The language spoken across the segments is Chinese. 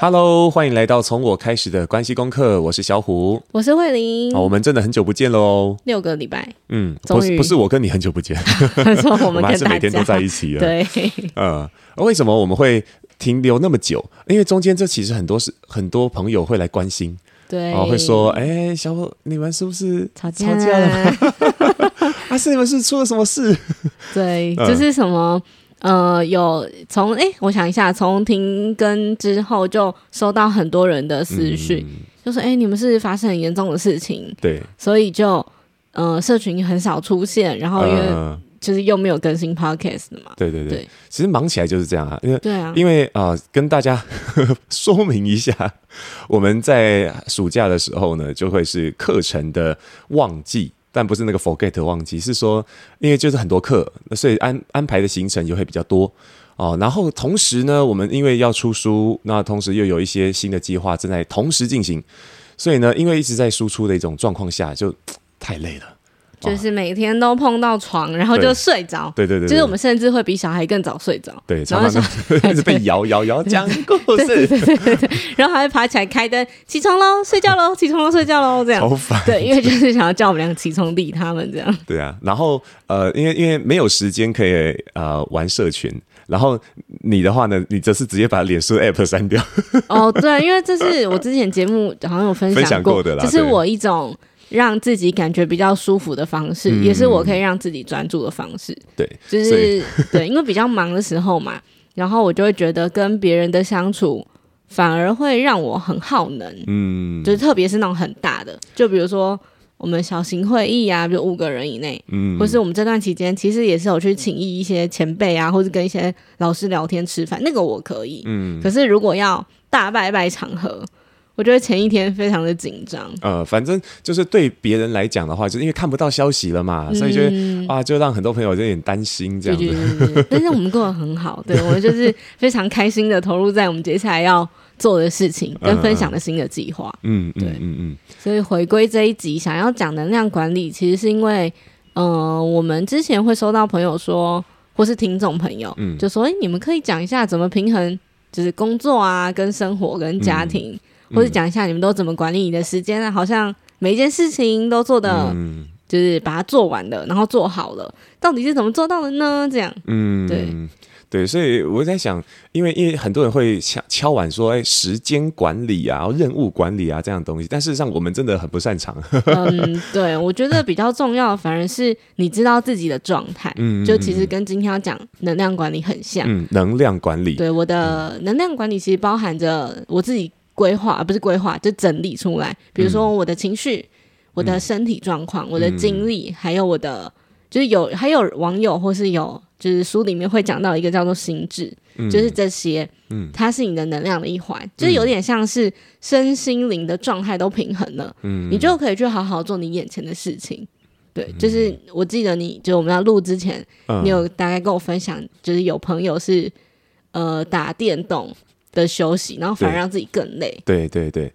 Hello，欢迎来到从我开始的关系功课。我是小虎，我是慧玲。哦，我们真的很久不见喽，六个礼拜。嗯，不是不是我跟你很久不见，说我们还是每天都在一起了。对，呃，为什么我们会停留那么久？因为中间这其实很多是很多朋友会来关心，对，哦，会说，哎，小虎，你们是不是吵架吵架了吗？还 是你们是出了什么事？对，就是什么。呃，有从哎，我想一下，从停更之后就收到很多人的私讯，嗯、就说哎，你们是发生很严重的事情，对，所以就呃，社群很少出现，然后因为就是又没有更新 podcast 的嘛，对对对，对。其实忙起来就是这样啊，因为对啊，因为啊、呃，跟大家 说明一下，我们在暑假的时候呢，就会是课程的旺季。但不是那个 forget 忘记，是说因为就是很多课，所以安安排的行程也会比较多哦。然后同时呢，我们因为要出书，那同时又有一些新的计划正在同时进行，所以呢，因为一直在输出的一种状况下，就 太累了。就是每天都碰到床，然后就睡着。对对对，就是我们甚至会比小孩更早睡着。对，然后 一直被 摇摇摇讲故事。对对对对，然后还会爬起来开灯，起床喽，睡觉喽，起床喽，睡觉喽，这样。好烦。对，因为就是想要叫我们俩起床理他们这样。对啊，然后呃，因为因为没有时间可以呃玩社群，然后你的话呢，你则是直接把脸书 app 删掉。哦，对，因为这是我之前节目好像有分享过的啦，这是我一种。让自己感觉比较舒服的方式，嗯、也是我可以让自己专注的方式。对，就是对，因为比较忙的时候嘛，然后我就会觉得跟别人的相处反而会让我很耗能。嗯，就是特别是那种很大的，就比如说我们小型会议啊，比如五个人以内，嗯，或是我们这段期间其实也是有去请益一些前辈啊，或是跟一些老师聊天吃饭，那个我可以。嗯，可是如果要大拜拜场合。我觉得前一天非常的紧张。呃，反正就是对别人来讲的话，就是因为看不到消息了嘛，嗯、所以就啊，就让很多朋友有点担心这样子。对对对对，但是我们过得很好，对我们就是非常开心的投入在我们接下来要做的事情跟分享的新的计划。嗯，对，嗯嗯嗯。所以回归这一集，想要讲能量管理，其实是因为，呃，我们之前会收到朋友说，或是听众朋友，嗯，就说，哎，你们可以讲一下怎么平衡，就是工作啊，跟生活跟家庭。嗯或者讲一下你们都怎么管理你的时间啊？好像每一件事情都做的，就是把它做完了，然后做好了，到底是怎么做到的呢？这样，嗯，对对，所以我在想，因为因为很多人会敲敲碗说，哎，时间管理啊，任务管理啊这样的东西，但事实上我们真的很不擅长。嗯，对，我觉得比较重要的反而是你知道自己的状态，嗯，就其实跟今天要讲能量管理很像，嗯，能量管理，对，我的能量管理其实包含着我自己。规划而不是规划，就整理出来。比如说我的情绪、嗯、我的身体状况、嗯、我的经历，还有我的，就是有还有网友或是有，就是书里面会讲到一个叫做心智，嗯、就是这些，嗯，它是你的能量的一环，就是有点像是身心灵的状态都平衡了，嗯，你就可以去好好做你眼前的事情。对，就是我记得你就我们要录之前，嗯、你有大概跟我分享，就是有朋友是呃打电动。的休息，然后反而让自己更累。对对对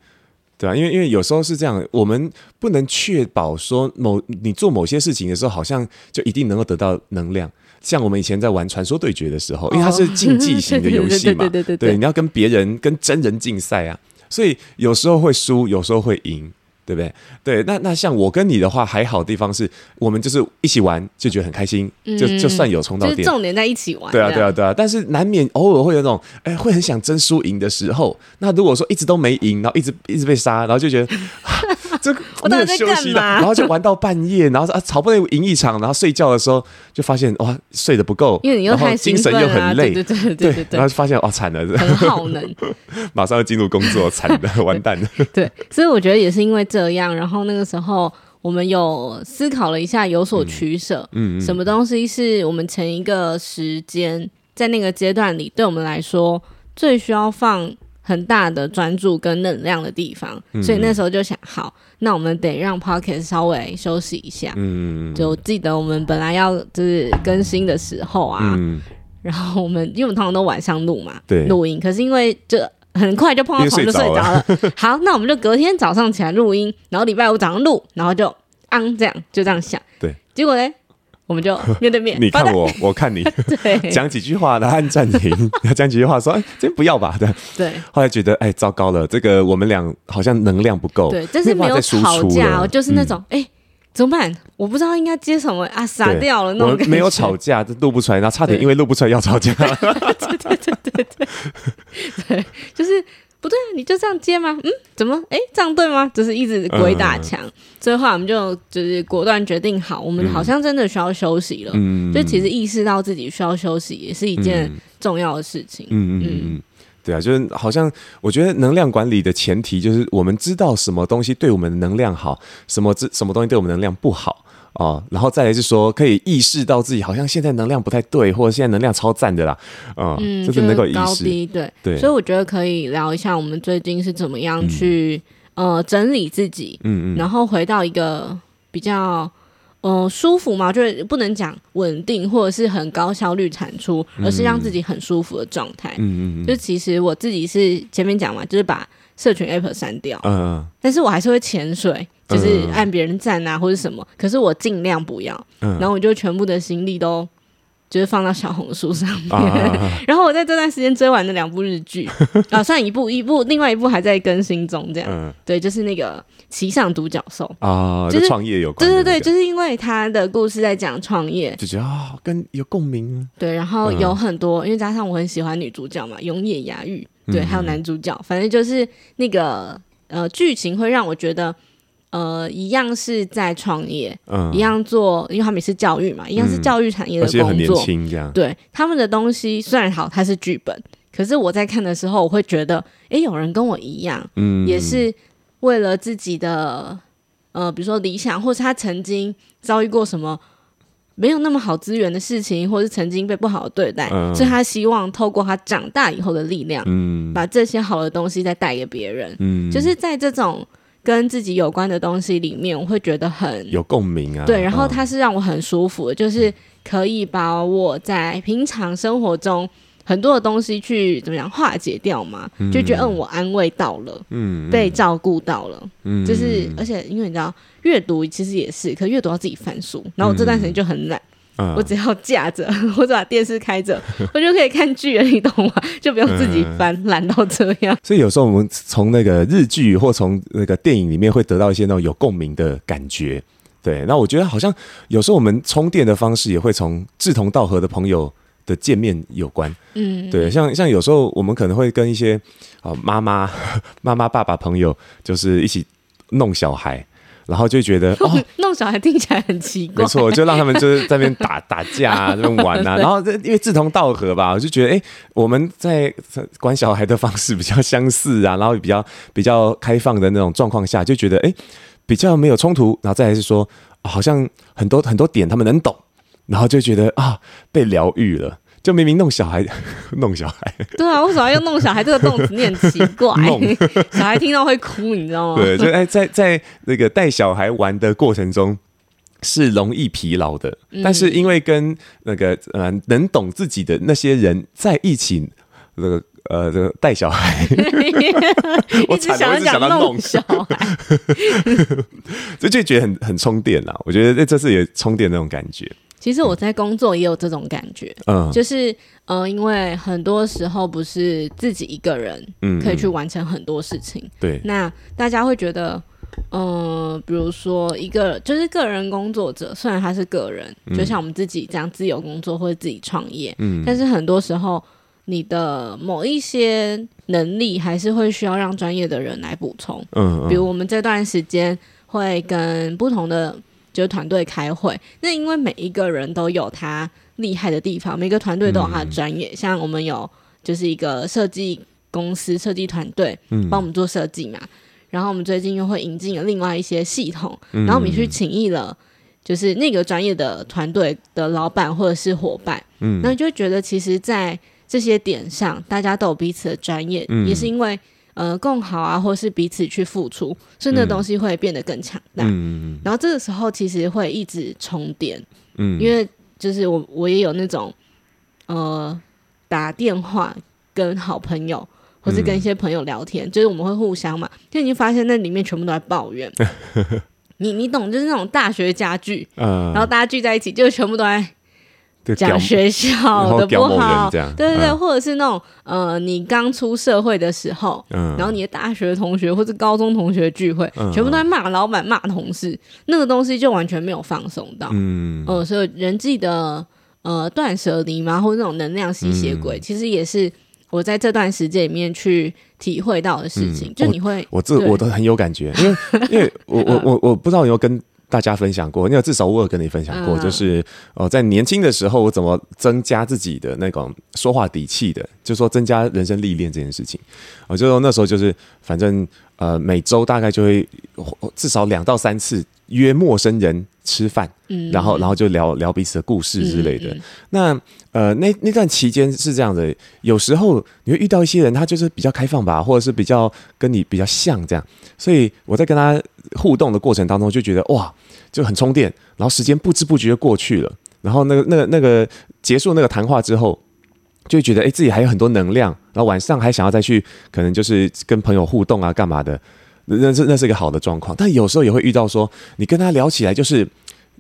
对啊，因为因为有时候是这样，我们不能确保说某你做某些事情的时候，好像就一定能够得到能量。像我们以前在玩传说对决的时候，因为它是竞技型的游戏嘛，对对对，你要跟别人跟真人竞赛啊，所以有时候会输，有时候会赢。对不对？对，那那像我跟你的话，还好的地方是我们就是一起玩就觉得很开心，嗯、就就算有冲到点，就是重点在一起玩。对啊，对啊，对啊。但是难免偶尔会有那种，哎，会很想争输赢的时候。那如果说一直都没赢，然后一直一直被杀，然后就觉得。这我没有休息的，然后就玩到半夜，然后啊，好不容易赢一场，然后睡觉的时候就发现哇，睡得不够，因为你又太、啊、精神又很累，对对对对对，然后就发现哇，惨了，很耗能，马上要进入工作，惨的，完蛋。了。对，所以我觉得也是因为这样，然后那个时候我们有思考了一下，有所取舍，嗯，嗯，嗯，什么东西是我们前一个时间在那个阶段里，对我们来说最需要放。很大的专注跟能量的地方，嗯、所以那时候就想，好，那我们得让 Podcast 稍微休息一下。嗯，就记得我们本来要就是更新的时候啊，嗯、然后我们因为我们通常都晚上录嘛，对，录音。可是因为就很快就碰到床就睡着了。好，那我们就隔天早上起来录音，然后礼拜五早上录，然后就昂这样就这样想。对，结果嘞，我们就 面对面，你看我，我看你，对，讲几句话，然后按暂停，讲几句话，说哎，先不要吧，对，对。后来觉得哎，糟糕了，这个我们俩好像能量不够，对，但是没有吵架，就是那种哎。怎么办？我不知道应该接什么啊，傻掉了那种感觉。我没有吵架，这录不出来，然后差点因为录不出来要吵架。对对对对，对，就是不对啊！你就这样接吗？嗯，怎么？哎，这样对吗？就是一直鬼打墙。最后我们就就是果断决定好，我们好像真的需要休息了。嗯，就其实意识到自己需要休息，也是一件重要的事情。嗯嗯嗯。对啊，就是好像我觉得能量管理的前提就是我们知道什么东西对我们的能量好，什么什么东西对我们能量不好哦，然后再来是说可以意识到自己好像现在能量不太对，或者现在能量超赞的啦，哦、嗯，就是能够意识高低对对，所以我觉得可以聊一下我们最近是怎么样去、嗯、呃整理自己，嗯嗯，然后回到一个比较。嗯、呃，舒服嘛，就是不能讲稳定或者是很高效率产出，而是让自己很舒服的状态。嗯嗯，就其实我自己是前面讲嘛，就是把社群 app 删掉。嗯嗯。但是我还是会潜水，就是按别人赞啊或者什么，可是我尽量不要。嗯。然后我就全部的心力都。就是放到小红书上面，啊、然后我在这段时间追完了两部日剧 啊，算一部一部，另外一部还在更新中，这样、嗯、对，就是那个《骑上独角兽》啊，就是创业有关、那个，对对对，就是因为他的故事在讲创业，就觉得啊，跟有共鸣，对，然后有很多，嗯、因为加上我很喜欢女主角嘛，永野芽郁，对，还有男主角，反正就是那个呃，剧情会让我觉得。呃，一样是在创业，嗯，一样做，因为他们也是教育嘛，一样是教育产业的工作，嗯、很年轻这样。对，他们的东西虽然好，它是剧本，可是我在看的时候，我会觉得，哎，有人跟我一样，嗯，也是为了自己的，呃，比如说理想，或是他曾经遭遇过什么没有那么好资源的事情，或是曾经被不好的对待，嗯、所以他希望透过他长大以后的力量，嗯，把这些好的东西再带给别人，嗯，就是在这种。跟自己有关的东西里面，我会觉得很有共鸣啊。对，然后它是让我很舒服的，嗯、就是可以把我在平常生活中很多的东西去怎么样化解掉嘛，嗯、就觉得嗯，我安慰到了，嗯，被照顾到了，嗯，就是而且因为你知道，阅读其实也是，可阅读要自己翻书，然后我这段时间就很懒。嗯、我只要架着，或者把电视开着，我就可以看剧了，你懂吗？就不用自己翻，懒、嗯、到这样。所以有时候我们从那个日剧或从那个电影里面会得到一些那种有共鸣的感觉。对，那我觉得好像有时候我们充电的方式也会从志同道合的朋友的见面有关。嗯，对，像像有时候我们可能会跟一些啊妈妈、妈妈、爸爸朋友，就是一起弄小孩。然后就觉得 哦，弄小孩听起来很奇怪。没错，就让他们就是在那边打 打架啊，那边玩啊。然后因为志同道合吧，我就觉得哎，我们在管小孩的方式比较相似啊，然后比较比较开放的那种状况下，就觉得哎，比较没有冲突。然后再来是说，好像很多很多点他们能懂，然后就觉得啊，被疗愈了。就明明弄小孩，弄小孩。对啊，为什么要弄小孩这个动词？你很奇怪。小孩听到会哭，你知道吗？对，就哎，在在那个带小孩玩的过程中是容易疲劳的，嗯、但是因为跟那个呃能懂自己的那些人在一起，这个呃这个带小孩，我只想要讲弄小孩，这就觉得很很充电啦。我觉得这次也充电那种感觉。其实我在工作也有这种感觉，嗯，就是呃，因为很多时候不是自己一个人，可以去完成很多事情，对、嗯。那大家会觉得，嗯、呃，比如说一个就是个人工作者，虽然他是个人，就像我们自己这样自由工作或者自己创业，嗯，但是很多时候你的某一些能力还是会需要让专业的人来补充，嗯，嗯，比如我们这段时间会跟不同的。就是团队开会，那因为每一个人都有他厉害的地方，每个团队都有他的专业。嗯、像我们有就是一个设计公司设计团队，帮我们做设计嘛。嗯、然后我们最近又会引进了另外一些系统，嗯、然后我们去请益了就是那个专业的团队的老板或者是伙伴。嗯，那就觉得其实，在这些点上，大家都有彼此的专业，嗯、也是因为。呃，更好啊，或是彼此去付出，所以那东西会变得更强大。嗯，然后这个时候其实会一直充电。嗯，因为就是我我也有那种呃打电话跟好朋友，或是跟一些朋友聊天，嗯、就是我们会互相嘛，就已经发现那里面全部都在抱怨。你你懂，就是那种大学家具，嗯，然后大家聚在一起，就全部都在对讲学校的不好，对对对，嗯。或者是那种呃，你刚出社会的时候，嗯。然后你的大学同学或者高中同学聚会，嗯。全部都在骂老板、骂同事，那个东西就完全没有放松到，嗯。呃，所以人际的呃断舍离嘛，或者那种能量吸血鬼，嗯。其实也是我在这段时间里面去体会到的事情，嗯。就你会，我这我都很有感觉，因为因为我我我我不知道有跟大家分享过，因为至少我有跟你分享过，嗯。就是呃在年轻的时候我怎么增加自己的那种说话底气的，就说增加人生历练这件事情，我就说那时候就是反正呃每周大概就会至少两到三次约陌生人吃饭，嗯，然后然后就聊聊彼此的故事之类的。那呃，那那段期间是这样的，有时候你会遇到一些人，他就是比较开放吧，或者是比较跟你比较像这样，所以我在跟他互动的过程当中，就觉得哇，就很充电，然后时间不知不觉就过去了，然后那个那个那个结束那个谈话之后，就觉得哎，自己还有很多能量，然后晚上还想要再去，可能就是跟朋友互动啊，干嘛的，那是那是一个好的状况，但有时候也会遇到说，你跟他聊起来就是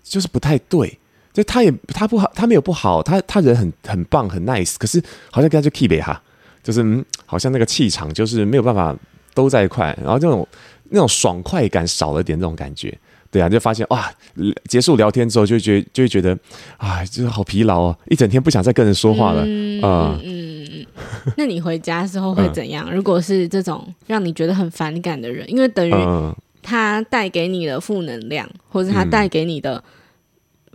就是不太对。就他也他不好，他没有不好，他他人很很棒很 nice，可是好像跟他就 keep 哈，就是嗯，好像那个气场就是没有办法都在一块，然后这种那种爽快感少了点，这种感觉，对啊，就发现哇，结束聊天之后就觉就会觉得哎，就是好疲劳哦，一整天不想再跟人说话了，嗯啊、嗯嗯。那你回家之后会怎样？如果是这种让你觉得很反感的人，因为等于他带给你的负能量，或者他带给你的。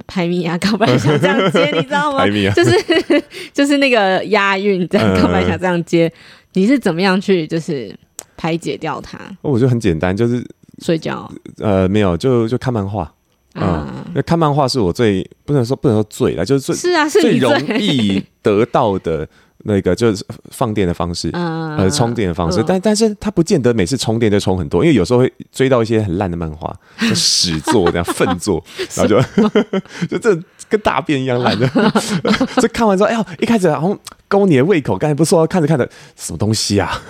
排名啊，告白想这样接，你知道吗？啊、就是 就是那个押韵，这样告白想这样接，你是怎么样去就是排解掉它？我觉得很简单，就是睡觉。呃，没有，就就看漫画啊。那、嗯、看漫画是我最不能说不能说最了，就是最是啊，是最容易得到的。那个就是放电的方式，嗯、呃，充电的方式，嗯、但但是它不见得每次充电就充很多，因为有时候会追到一些很烂的漫画，就屎作这样粪作，然后就就这跟大便一样烂的，这看完之后，哎呦，一开始好像勾你的胃口，刚才不是说看着看着什么东西啊？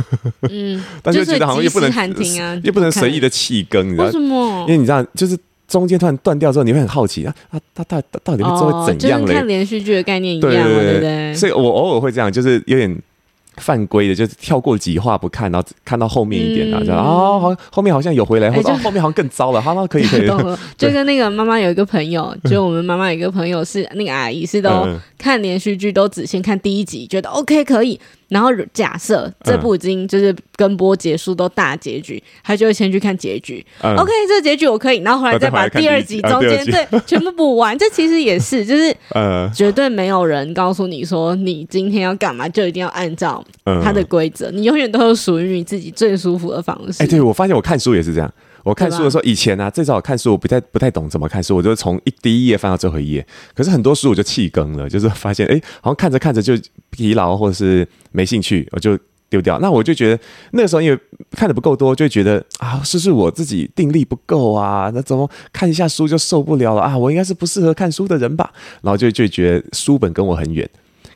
嗯，但就觉得好像又不能啊，也不能随意的弃更，你知道为什么？因为你知道就是。中间突然断掉之后，你会很好奇啊啊，他到底到底会做会怎样嘞？哦、就是看连续剧的概念一样，对对对，对不对？所以我偶尔会这样，就是有点犯规的，就是跳过几话不看，然后看到后面一点啊，这样啊，好、哦，后面好像有回来，后面好像更糟了，好那，可以 可以。就跟那个妈妈有一个朋友，就我们妈妈有一个朋友是那个阿姨，是都看连续剧都只先看第一集，觉得 OK 可以。然后假设这部已经就是跟播结束都大结局，他就会先去看结局。嗯、OK，这个结局我可以，然后回来再把第二集中间对 全部补完。这其实也是，就是绝对没有人告诉你说你今天要干嘛，就一定要按照他的规则。你永远都有属于你自己最舒服的方式。哎，对，我发现我看书也是这样。我看书的时候，以前啊，最早看书，我不太不太懂怎么看书，我就从一第一页翻到最后一页。可是很多书我就弃更了，就是发现哎、欸，好像看着看着就疲劳或者是没兴趣，我就丢掉。那我就觉得那个时候因为看的不够多，就觉得啊，是不是我自己定力不够啊？那怎么看一下书就受不了了啊？我应该是不适合看书的人吧？然后就就觉得书本跟我很远。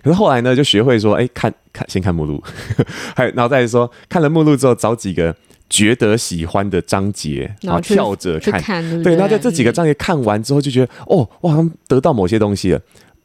可是后来呢，就学会说，哎、欸，看看先看目录，还然后再说看了目录之后找几个。觉得喜欢的章节，然后跳着看，看对，对，然后在这几个章节看完之后，就觉得、嗯、哦，我好像得到某些东西了。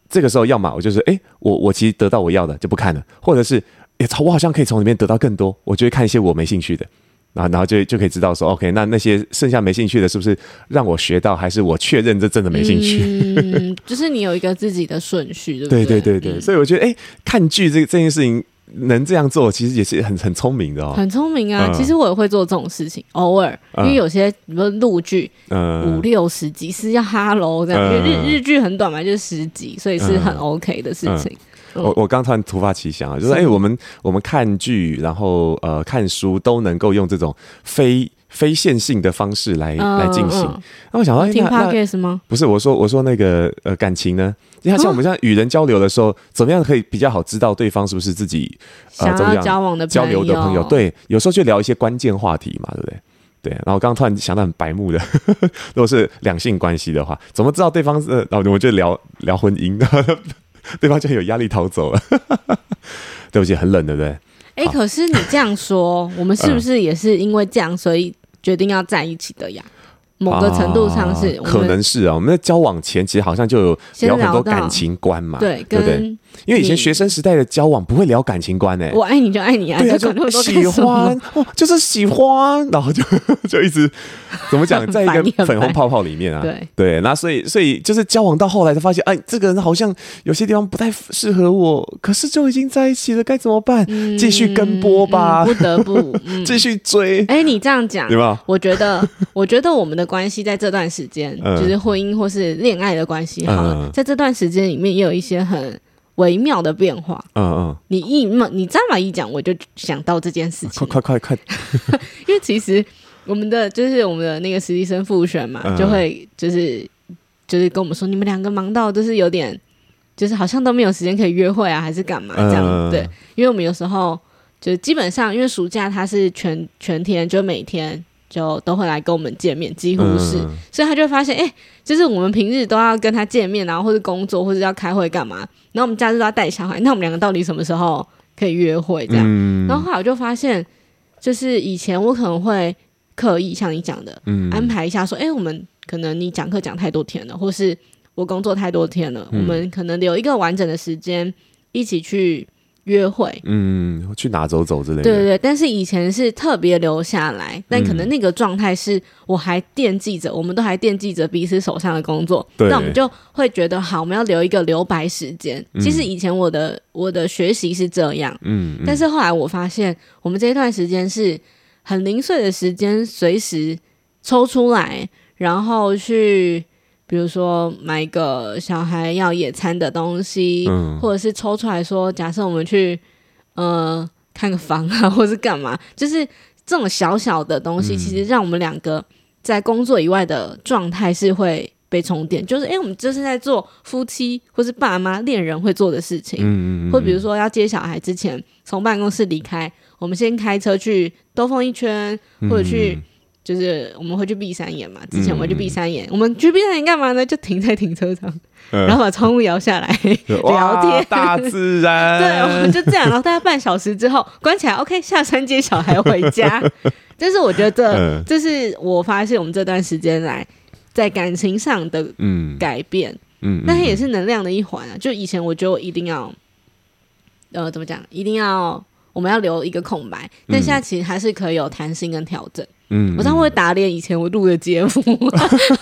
这个时候，要么我就是哎，我我其实得到我要的就不看了，或者是哎，我好像可以从里面得到更多，我就会看一些我没兴趣的，然后然后就就可以知道说，OK，那那些剩下没兴趣的，是不是让我学到，还是我确认这真的没兴趣？嗯，就是你有一个自己的顺序，对不对？对对对对，所以我觉得哎，看剧这这件事情。能这样做，其实也是很很聪明的哦。很聪明啊！嗯、其实我也会做这种事情，偶尔，因为有些比如说陆剧，嗯，五六十集是要哈喽这样，嗯、因为日日剧很短嘛，就是十集，所以是很 OK 的事情。我我刚突然突发奇想啊，就是哎、欸，我们我们看剧，然后呃看书都能够用这种非。非线性的方式来、嗯、来进行，那、嗯、我想到听 podcast 吗？不是，我说我说那个呃感情呢？你看像我们像与人交流的时候，怎么样可以比较好知道对方是不是自己呃想要交往的交流的朋友？对，有时候就聊一些关键话题嘛，对不对？对。然后刚刚突然想到很白目的，如果是两性关系的话，怎么知道对方是？然后我们就聊聊婚姻，对方就有压力逃走了。对不起，很冷，对不对？哎、欸，可是你这样说，我们是不是也是因为这样，所以决定要在一起的呀？某个程度上是，可能是啊。我们在交往前其实好像就有聊很多感情观嘛，对，对不对？因为以前学生时代的交往不会聊感情观诶，我爱你就爱你啊，就喜欢，就是喜欢，然后就 就一直怎么讲，在一个粉红泡泡里面啊，对对，那所以所以就是交往到后来才发现，哎，这个人好像有些地方不太适合我，可是就已经在一起了，该怎么办？继续跟播吧，不得不 继续追。哎，你这样讲对吧？我觉得，我觉得我们的关系在这段时间，就是婚姻或是恋爱的关系，好了，在这段时间里面也有一些很。微妙的变化，嗯嗯，你一你这么一讲，我就想到这件事情，快快快快，因为其实我们的就是我们的那个实习生复选嘛，就会就是就是跟我们说，你们两个忙到就是有点，就是好像都没有时间可以约会啊，还是干嘛这样？对，因为我们有时候就基本上，因为暑假他是全全天，就每天。就都会来跟我们见面，几乎是，嗯、所以他就会发现，哎、欸，就是我们平日都要跟他见面，然后或者工作，或者要开会干嘛，然后我们假日都要带小孩，那我们两个到底什么时候可以约会？这样，嗯、然后后来我就发现，就是以前我可能会刻意像你讲的，嗯、安排一下，说，哎、欸，我们可能你讲课讲太多天了，或是我工作太多天了，嗯、我们可能留一个完整的时间一起去。约会，嗯，去哪走走之类的。对对对，但是以前是特别留下来，但可能那个状态是我还惦记着，嗯、我们都还惦记着彼此手上的工作，对那我们就会觉得好，我们要留一个留白时间。嗯、其实以前我的我的学习是这样，嗯，嗯但是后来我发现，我们这一段时间是很零碎的时间，随时抽出来，然后去。比如说买个小孩要野餐的东西，嗯、或者是抽出来说，假设我们去呃看个房啊，或是干嘛，就是这种小小的东西，嗯、其实让我们两个在工作以外的状态是会被充电。就是哎、欸，我们就是在做夫妻或是爸妈恋人会做的事情，或比如说要接小孩之前，从办公室离开，我们先开车去兜风一圈，或者去。嗯就是我们会去碧山岩嘛，之前我们去碧山岩，嗯、我们去碧山岩干嘛呢？就停在停车场，嗯、然后把窗户摇下来 聊天，大自然。对，我们就这样，然后大概半小时之后关起来，OK，下山接小孩回家。但是我觉得这，嗯、这是我发现我们这段时间来在感情上的改变，嗯，但它也是能量的一环啊。就以前我觉得我一定要，呃，怎么讲？一定要我们要留一个空白，但现在其实还是可以有弹性跟调整。嗯，我常常会打脸以前我录的节目，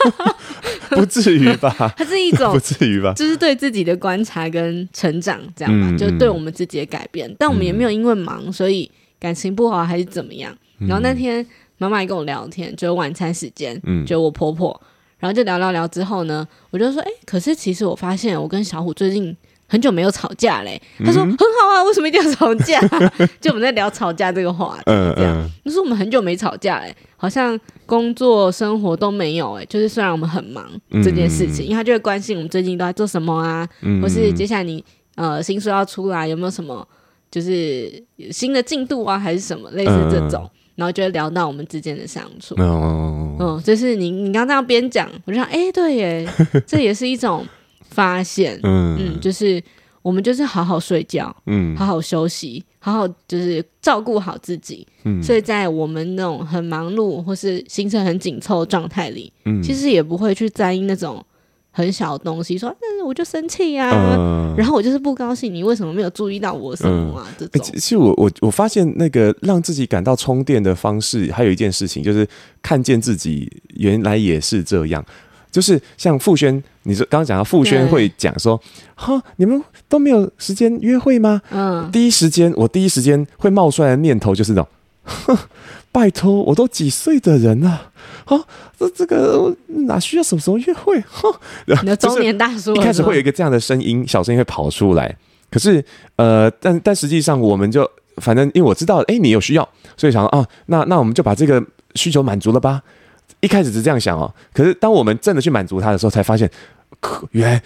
不至于吧？它是一种 不至于吧？就是对自己的观察跟成长，这样吧，嗯、就对我们自己的改变。嗯、但我们也没有因为忙，所以感情不好还是怎么样。然后那天妈妈也跟我聊天，就晚餐时间，嗯，就我婆婆，然后就聊聊聊之后呢，我就说，哎、欸，可是其实我发现我跟小虎最近。很久没有吵架嘞，他说很好啊，为什么一定要吵架？就我们在聊吵架这个话题，这样。他说我们很久没吵架嘞，好像工作生活都没有哎，就是虽然我们很忙这件事情，因为他就会关心我们最近都在做什么啊，或是接下来你呃新书要出来有没有什么就是新的进度啊，还是什么类似这种，然后就会聊到我们之间的相处。嗯，就是你你刚刚这样边讲，我就想哎，对耶，这也是一种。发现，嗯。嗯，就是我们就是好好睡觉，嗯，好好休息，好好就是照顾好自己，嗯，所以在我们那种很忙碌或是行程很紧凑的状态里，嗯，其实也不会去在意那种很小的东西，说，嗯，我就生气呀，然后我就是不高兴，你为什么没有注意到我什么啊？这种，其实我我我发现那个让自己感到充电的方式，还有一件事情，就是看见自己原来也是这样。就是像傅轩，你说刚刚讲到傅轩会讲说，哈，你们都没有时间约会吗？嗯，第一时间我第一时间会冒出来的念头就是那种，哼，拜托，我都几岁的人了，啊，这这个哪需要什么时候约会？哼，你的中年大叔，一开始会有一个这样的声音，小声音会跑出来。可是，呃，但但实际上，我们就反正因为我知道，哎，你有需要，所以想说啊，那那我们就把这个需求满足了吧。一开始是这样想哦，可是当我们真的去满足他的时候，才发现，原来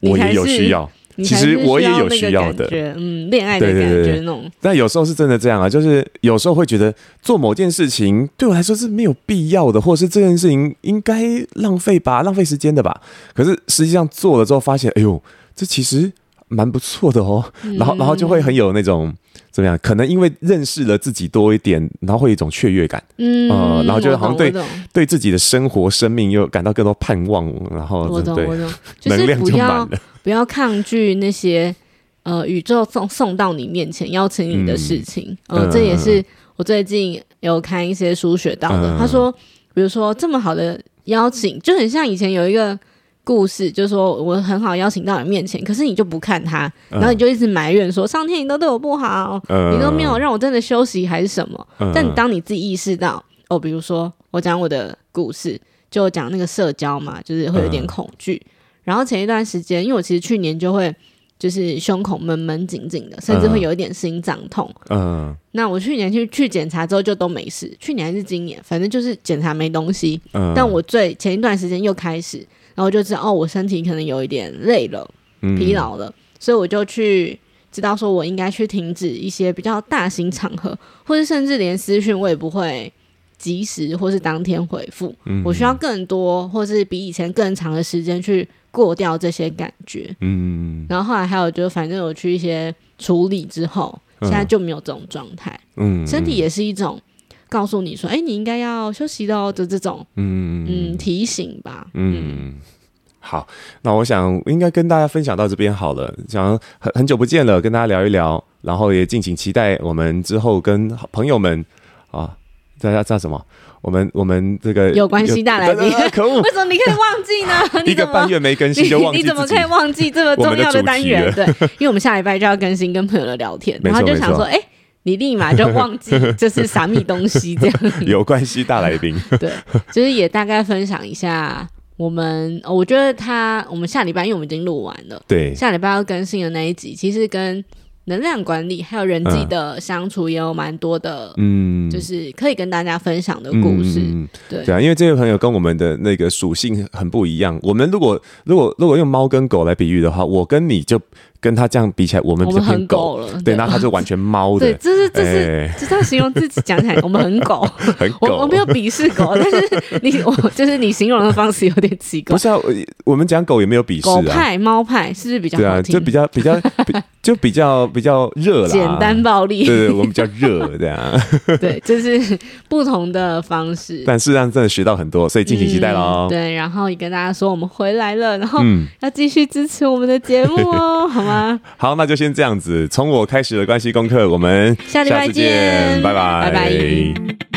我也有需要。其实我也有需要的，嗯，恋爱的感觉，那种。但有时候是真的这样啊，就是有时候会觉得做某件事情对我来说是没有必要的，或者是这件事情应该浪费吧，浪费时间的吧。可是实际上做了之后，发现，哎呦，这其实蛮不错的哦。嗯、然后然后就会很有那种怎么样？可能因为认识了自己多一点，然后会有一种雀跃感，嗯、呃，然后就好像对对自己的生活生命又感到更多盼望，然后我懂对就满了。不要抗拒那些呃宇宙送送到你面前邀请你的事情，嗯、呃，这也是我最近有看一些书学到的。嗯、他说，比如说这么好的邀请，就很像以前有一个故事，就是说我很好邀请到你面前，可是你就不看他，然后你就一直埋怨说、嗯、上天你都对我不好，嗯、你都没有让我真的休息还是什么。嗯、但当你自己意识到，哦，比如说我讲我的故事，就讲那个社交嘛，就是会有点恐惧。嗯然后前一段时间，因为我其实去年就会就是胸口闷闷紧紧的，甚至会有一点心脏痛。嗯，那我去年去去检查之后就都没事。去年还是今年，反正就是检查没东西。嗯，但我最前一段时间又开始，然后就知道哦，我身体可能有一点累了，疲劳了，嗯、所以我就去知道说我应该去停止一些比较大型场合，或者甚至连私讯我也不会。及时或是当天回复，嗯、我需要更多或是比以前更长的时间去过掉这些感觉。嗯，然后后来还有就是，反正我去一些处理之后，嗯、现在就没有这种状态。嗯，身体也是一种告诉你说，哎、欸，你应该要休息的哦，就这种嗯嗯提醒吧。嗯，嗯好，那我想应该跟大家分享到这边好了。想很很久不见了，跟大家聊一聊，然后也敬请期待我们之后跟朋友们啊。大家叫什么？我们我们这个有关系大来宾，可恶！为什么你可以忘记呢？一个半月没更新就忘记，你怎么可以忘记这么重要的单元？对，因为我们下礼拜就要更新跟朋友的聊天，然后就想说，哎，你立马就忘记 这是啥米东西这样。有关系大来宾，对，就是也大概分享一下我们，我觉得他我们下礼拜，因为我们已经录完了，对，下礼拜要更新的那一集，其实跟。能量管理还有人际的相处也有蛮多的，嗯，就是可以跟大家分享的故事，嗯、对对啊，因为这位朋友跟我们的那个属性很不一样。我们如果如果如果用猫跟狗来比喻的话，我跟你就。跟他这样比起来，我们比较偏狗了。对，那他就完全猫的。对，这是这是这样形容自己讲起来，我们很狗。很狗。我没有鄙视狗，但是你我就是你形容的方式有点奇怪。不是啊，我们讲狗也没有鄙视啊。狗派、猫派是不是比较好听？对啊，就比较比较就比较比较热啦。简单暴力。对对，我们比较热这样。对，就是不同的方式。但事实上真的学到很多，所以敬请期待喽。对，然后也跟大家说我们回来了，然后要继续支持我们的节目哦，好吗？好，那就先这样子。从我开始的关系功课，我们下礼拜见，拜拜，拜拜。